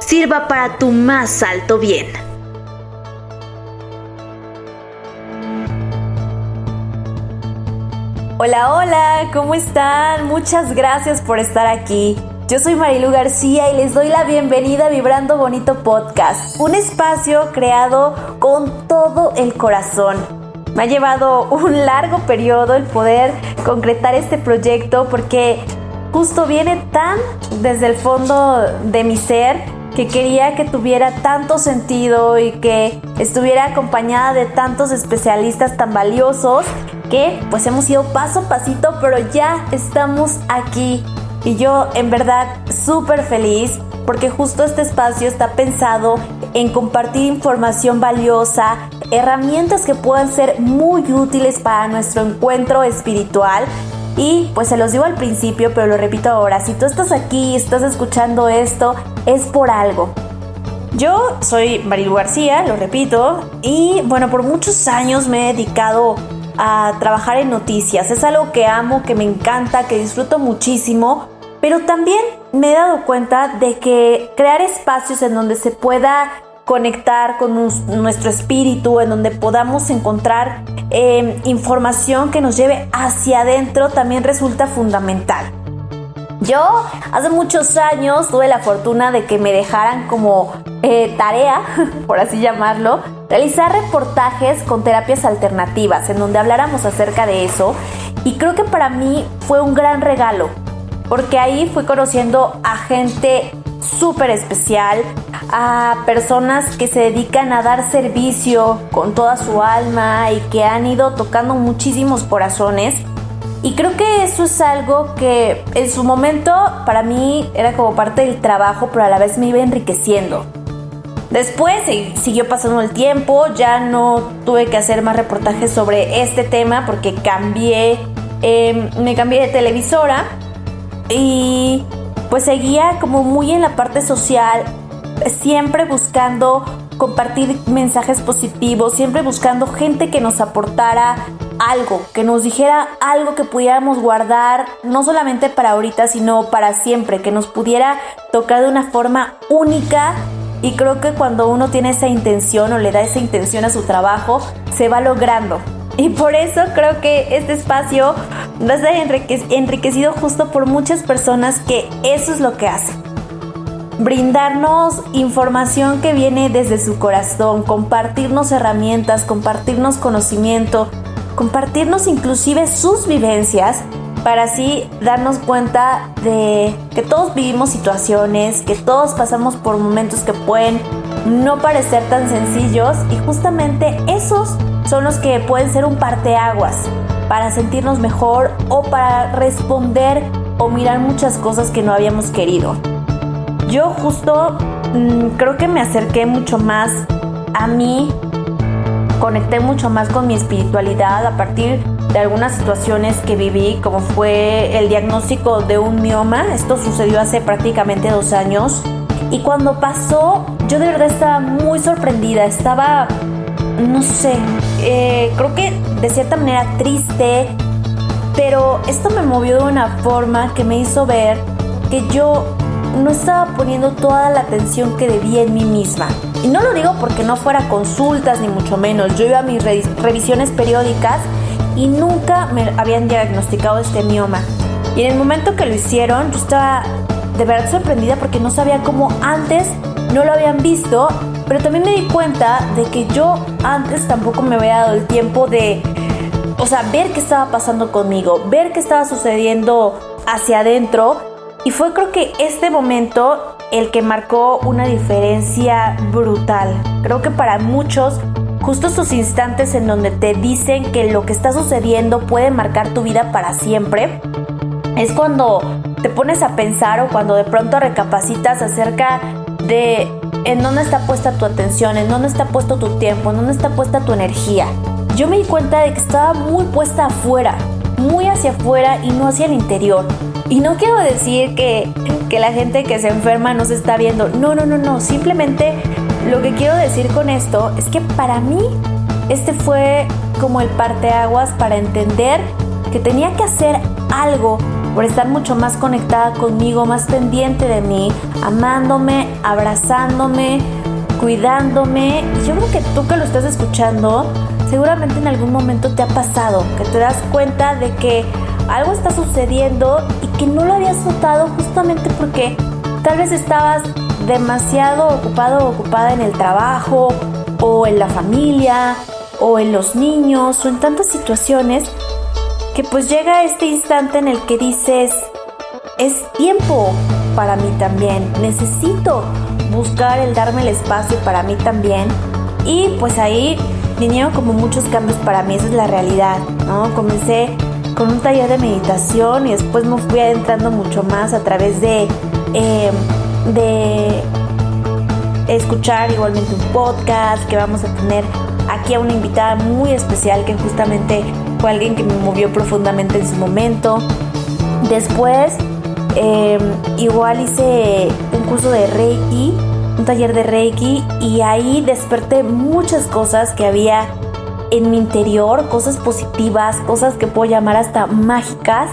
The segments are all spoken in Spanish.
sirva para tu más alto bien. Hola, hola, ¿cómo están? Muchas gracias por estar aquí. Yo soy Marilu García y les doy la bienvenida a Vibrando Bonito Podcast, un espacio creado con todo el corazón. Me ha llevado un largo periodo el poder concretar este proyecto porque justo viene tan desde el fondo de mi ser que quería que tuviera tanto sentido y que estuviera acompañada de tantos especialistas tan valiosos que pues hemos ido paso a pasito, pero ya estamos aquí. Y yo en verdad súper feliz porque justo este espacio está pensado en compartir información valiosa, herramientas que puedan ser muy útiles para nuestro encuentro espiritual y pues se los digo al principio, pero lo repito ahora, si tú estás aquí, estás escuchando esto, es por algo. Yo soy Marilu García, lo repito, y bueno, por muchos años me he dedicado a trabajar en noticias. Es algo que amo, que me encanta, que disfruto muchísimo, pero también me he dado cuenta de que crear espacios en donde se pueda conectar con nuestro espíritu, en donde podamos encontrar em, información que nos lleve hacia adentro, también resulta fundamental. Yo hace muchos años tuve la fortuna de que me dejaran como eh, tarea, por así llamarlo, realizar reportajes con terapias alternativas, en donde habláramos acerca de eso. Y creo que para mí fue un gran regalo, porque ahí fui conociendo a gente súper especial, a personas que se dedican a dar servicio con toda su alma y que han ido tocando muchísimos corazones. Y creo que eso es algo que en su momento para mí era como parte del trabajo, pero a la vez me iba enriqueciendo. Después siguió pasando el tiempo, ya no tuve que hacer más reportajes sobre este tema porque cambié, em, me cambié de televisora y pues seguía como muy en la parte social, siempre buscando compartir mensajes positivos, siempre buscando gente que nos aportara algo, que nos dijera algo que pudiéramos guardar, no solamente para ahorita, sino para siempre, que nos pudiera tocar de una forma única. Y creo que cuando uno tiene esa intención o le da esa intención a su trabajo, se va logrando. Y por eso creo que este espacio va a estar enriquecido justo por muchas personas que eso es lo que hacen. Brindarnos información que viene desde su corazón, compartirnos herramientas, compartirnos conocimiento, compartirnos inclusive sus vivencias para así darnos cuenta de que todos vivimos situaciones, que todos pasamos por momentos que pueden no parecer tan sencillos y justamente esos son los que pueden ser un parteaguas para sentirnos mejor o para responder o mirar muchas cosas que no habíamos querido. Yo justo mm, creo que me acerqué mucho más a mí, conecté mucho más con mi espiritualidad a partir de algunas situaciones que viví, como fue el diagnóstico de un mioma. Esto sucedió hace prácticamente dos años. Y cuando pasó, yo de verdad estaba muy sorprendida, estaba no sé, eh, creo que de cierta manera triste, pero esto me movió de una forma que me hizo ver que yo no estaba poniendo toda la atención que debía en mí misma. Y no lo digo porque no fuera consultas ni mucho menos, yo iba a mis revisiones periódicas y nunca me habían diagnosticado este mioma. Y en el momento que lo hicieron, yo estaba de verdad sorprendida porque no sabía cómo antes no lo habían visto pero también me di cuenta de que yo antes tampoco me había dado el tiempo de, o sea, ver qué estaba pasando conmigo, ver qué estaba sucediendo hacia adentro. Y fue creo que este momento el que marcó una diferencia brutal. Creo que para muchos, justo esos instantes en donde te dicen que lo que está sucediendo puede marcar tu vida para siempre, es cuando te pones a pensar o cuando de pronto recapacitas acerca de en dónde está puesta tu atención, en dónde está puesto tu tiempo, en dónde está puesta tu energía. Yo me di cuenta de que estaba muy puesta afuera, muy hacia afuera y no hacia el interior. Y no quiero decir que, que la gente que se enferma no se está viendo. No, no, no, no. Simplemente lo que quiero decir con esto es que para mí este fue como el parteaguas para entender que tenía que hacer algo por estar mucho más conectada conmigo, más pendiente de mí, amándome, abrazándome, cuidándome. Y yo creo que tú que lo estás escuchando, seguramente en algún momento te ha pasado, que te das cuenta de que algo está sucediendo y que no lo habías notado justamente porque tal vez estabas demasiado ocupado o ocupada en el trabajo o en la familia o en los niños o en tantas situaciones que pues llega este instante en el que dices, es tiempo para mí también, necesito buscar el darme el espacio para mí también. Y pues ahí vinieron como muchos cambios para mí, esa es la realidad, ¿no? Comencé con un taller de meditación y después me fui adentrando mucho más a través de, em, de escuchar igualmente un podcast que vamos a tener aquí a una invitada muy especial que justamente fue alguien que me movió profundamente en su momento. Después, em, igual hice un curso de Reiki, un taller de Reiki, y ahí desperté muchas cosas que había en mi interior, cosas positivas, cosas que puedo llamar hasta mágicas,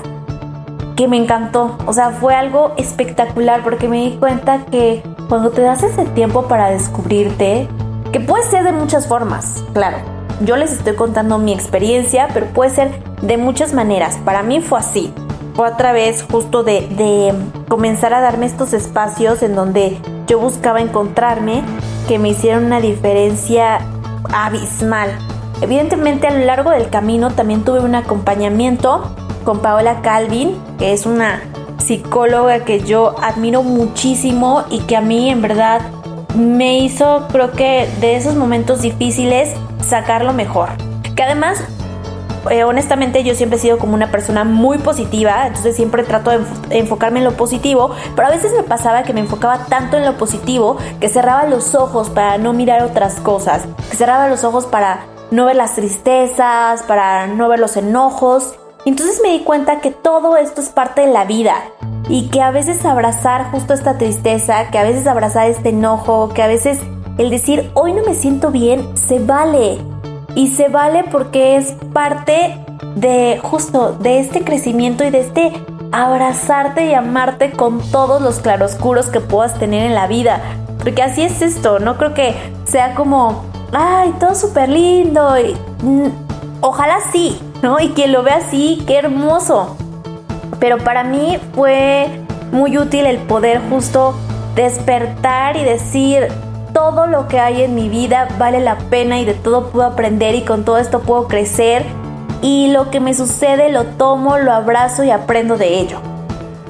que me encantó. O sea, fue algo espectacular porque me di cuenta que cuando te das ese tiempo para descubrirte, que puede ser de muchas formas, claro. Yo les estoy contando mi experiencia, pero puede ser de muchas maneras. Para mí fue así. Fue a través justo de, de comenzar a darme estos espacios en donde yo buscaba encontrarme que me hicieron una diferencia abismal. Evidentemente a lo largo del camino también tuve un acompañamiento con Paola Calvin, que es una psicóloga que yo admiro muchísimo y que a mí en verdad me hizo, creo que de esos momentos difíciles, sacar lo mejor. Que además, eh, honestamente, yo siempre he sido como una persona muy positiva, entonces siempre trato de enfocarme en lo positivo, pero a veces me pasaba que me enfocaba tanto en lo positivo que cerraba los ojos para no mirar otras cosas, que cerraba los ojos para no ver las tristezas, para no ver los enojos. Entonces me di cuenta que todo esto es parte de la vida y que a veces abrazar justo esta tristeza, que a veces abrazar este enojo, que a veces el decir hoy no me siento bien, se vale. Y se vale porque es parte de justo de este crecimiento y de este abrazarte y amarte con todos los claroscuros que puedas tener en la vida. Porque así es esto, no creo que sea como, ay, todo súper lindo. Ojalá sí, ¿no? Y quien lo vea así, qué hermoso. Pero para mí fue muy útil el poder justo despertar y decir, todo lo que hay en mi vida vale la pena y de todo puedo aprender y con todo esto puedo crecer y lo que me sucede lo tomo, lo abrazo y aprendo de ello.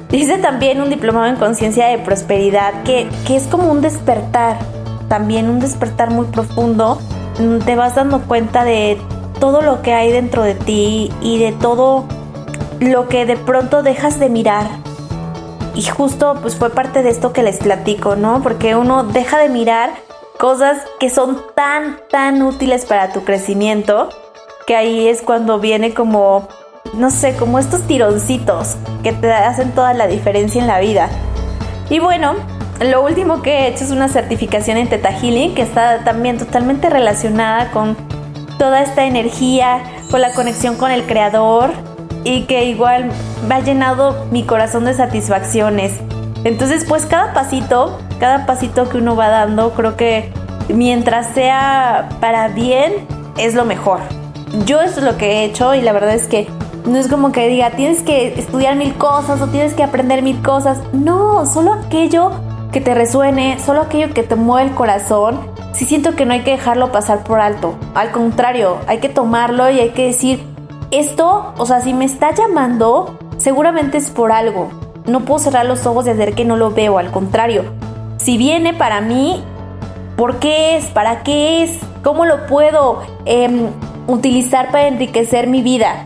Dice también un diplomado en conciencia de prosperidad que, que es como un despertar, también un despertar muy profundo. Te vas dando cuenta de todo lo que hay dentro de ti y de todo lo que de pronto dejas de mirar. Y justo pues fue parte de esto que les platico, ¿no? Porque uno deja de mirar cosas que son tan, tan útiles para tu crecimiento, que ahí es cuando viene como, no sé, como estos tironcitos que te hacen toda la diferencia en la vida. Y bueno, lo último que he hecho es una certificación en Teta que está también totalmente relacionada con toda esta energía, con la conexión con el creador y que igual me ha llenado mi corazón de satisfacciones. Entonces, pues cada pasito, cada pasito que uno va dando, creo que mientras sea para bien, es lo mejor. Yo eso es lo que he hecho y la verdad es que no es como que diga, tienes que estudiar mil cosas o tienes que aprender mil cosas. No, solo aquello que te resuene, solo aquello que te mueve el corazón. Sí siento que no hay que dejarlo pasar por alto. Al contrario, hay que tomarlo y hay que decir, esto, o sea, si me está llamando, seguramente es por algo. No puedo cerrar los ojos y hacer que no lo veo, al contrario. Si viene para mí, ¿por qué es? ¿Para qué es? ¿Cómo lo puedo em, utilizar para enriquecer mi vida?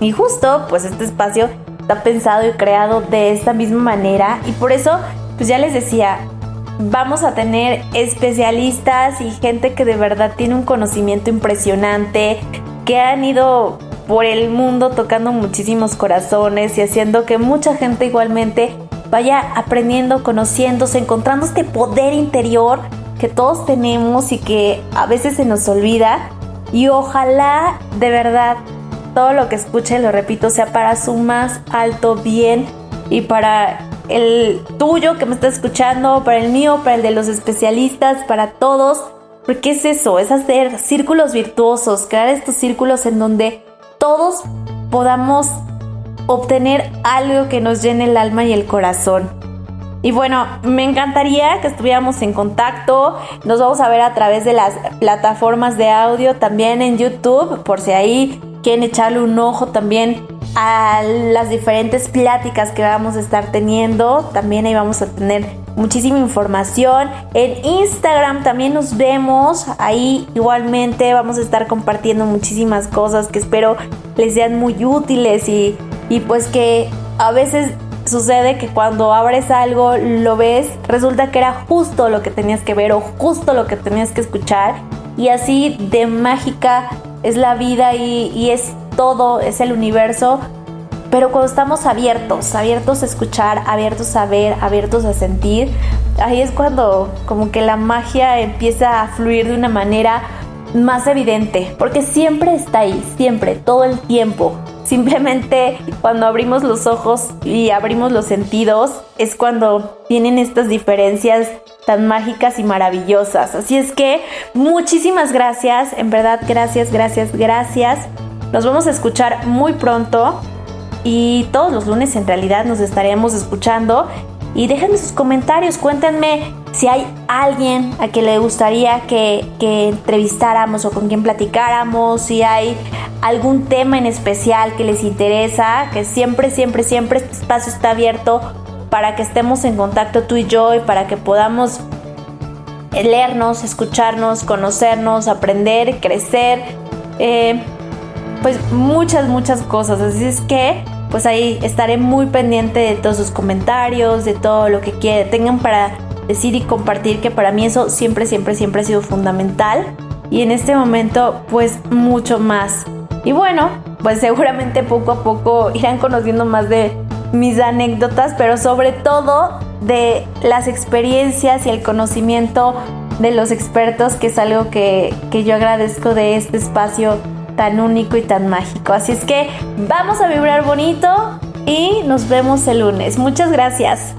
Y justo, pues este espacio está pensado y creado de esta misma manera y por eso, pues ya les decía, vamos a tener especialistas y gente que de verdad tiene un conocimiento impresionante, que han ido por el mundo tocando muchísimos corazones y haciendo que mucha gente igualmente vaya aprendiendo, conociéndose, encontrando este poder interior que todos tenemos y que a veces se nos olvida. Y ojalá de verdad todo lo que escuche, lo repito, sea para su más alto bien y para el tuyo que me está escuchando, para el mío, para el de los especialistas, para todos. Porque es eso, es hacer círculos virtuosos, crear estos círculos en donde todos podamos obtener algo que nos llene el alma y el corazón. Y bueno, me encantaría que estuviéramos en contacto. Nos vamos a ver a través de las plataformas de audio, también en YouTube, por si ahí quieren echarle un ojo también a las diferentes pláticas que vamos a estar teniendo. También ahí vamos a tener muchísima información. En Instagram también nos vemos. Ahí igualmente vamos a estar compartiendo muchísimas cosas que espero les sean muy útiles y, y pues que a veces sucede que cuando abres algo, lo ves, resulta que era justo lo que tenías que ver o justo lo que tenías que escuchar. Y así de mágica es la vida y, es todo, es el universo. Pero cuando estamos abiertos, abiertos a escuchar, abiertos a ver, abiertos a sentir, ahí es cuando como que la magia empieza a fluir de una manera más evidente, porque siempre está ahí, siempre, todo el tiempo. Simplemente cuando abrimos los ojos y abrimos los sentidos es cuando tienen estas diferencias tan mágicas y maravillosas. Así es que muchísimas gracias, en verdad gracias, gracias, gracias. Nos vamos a escuchar muy pronto y todos los lunes en realidad nos estaremos escuchando. Y déjenme sus comentarios, cuéntenme si hay alguien a quien le gustaría que, que entrevistáramos o con quien platicáramos, si hay algún tema en especial que les interesa, que siempre, siempre, siempre este espacio está abierto para que estemos en contacto tú y yo y para que podamos leernos, escucharnos, conocernos, aprender, crecer, eh, pues muchas, muchas cosas. Así es que, pues ahí estaré muy pendiente de todos sus comentarios, de todo lo que tengan para decir y compartir, que para mí eso siempre, siempre, siempre ha sido fundamental. Y en este momento, pues mucho más. Y bueno, pues seguramente poco a poco irán conociendo más de mis anécdotas, pero sobre todo de las experiencias y el conocimiento de los expertos, que es algo que, que yo agradezco de este espacio tan único y tan mágico. Así es que vamos a vibrar bonito y nos vemos el lunes. Muchas gracias.